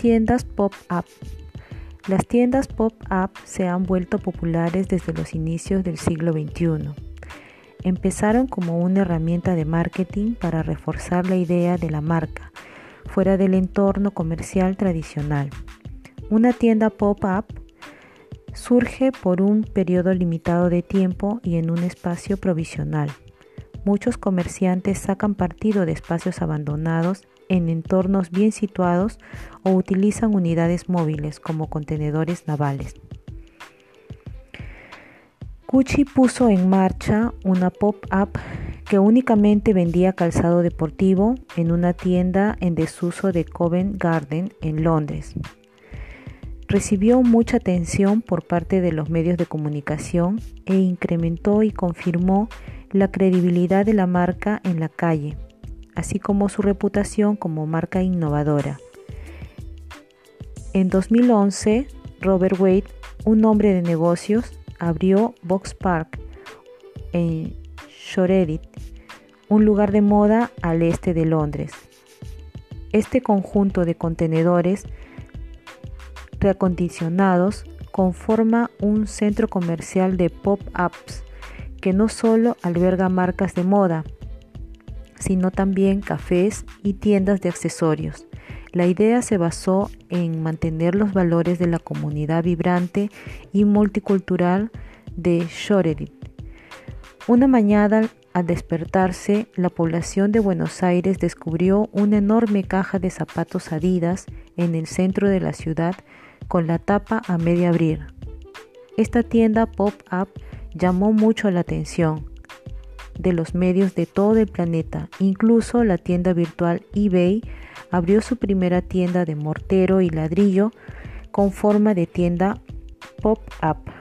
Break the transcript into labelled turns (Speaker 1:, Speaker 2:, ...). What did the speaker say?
Speaker 1: tiendas pop-up. Las tiendas pop-up se han vuelto populares desde los inicios del siglo XXI. Empezaron como una herramienta de marketing para reforzar la idea de la marca, fuera del entorno comercial tradicional. Una tienda pop-up surge por un periodo limitado de tiempo y en un espacio provisional. Muchos comerciantes sacan partido de espacios abandonados en entornos bien situados o utilizan unidades móviles como contenedores navales. Gucci puso en marcha una pop-up que únicamente vendía calzado deportivo en una tienda en desuso de Covent Garden en Londres. Recibió mucha atención por parte de los medios de comunicación e incrementó y confirmó la credibilidad de la marca en la calle así como su reputación como marca innovadora. En 2011, Robert Wade, un hombre de negocios, abrió Box Park en Shoreditch, un lugar de moda al este de Londres. Este conjunto de contenedores reacondicionados conforma un centro comercial de pop-ups que no solo alberga marcas de moda, sino también cafés y tiendas de accesorios. La idea se basó en mantener los valores de la comunidad vibrante y multicultural de Shoreditch. Una mañana al despertarse, la población de Buenos Aires descubrió una enorme caja de zapatos Adidas en el centro de la ciudad con la tapa a media abrir. Esta tienda pop-up llamó mucho la atención, de los medios de todo el planeta. Incluso la tienda virtual eBay abrió su primera tienda de mortero y ladrillo con forma de tienda pop-up.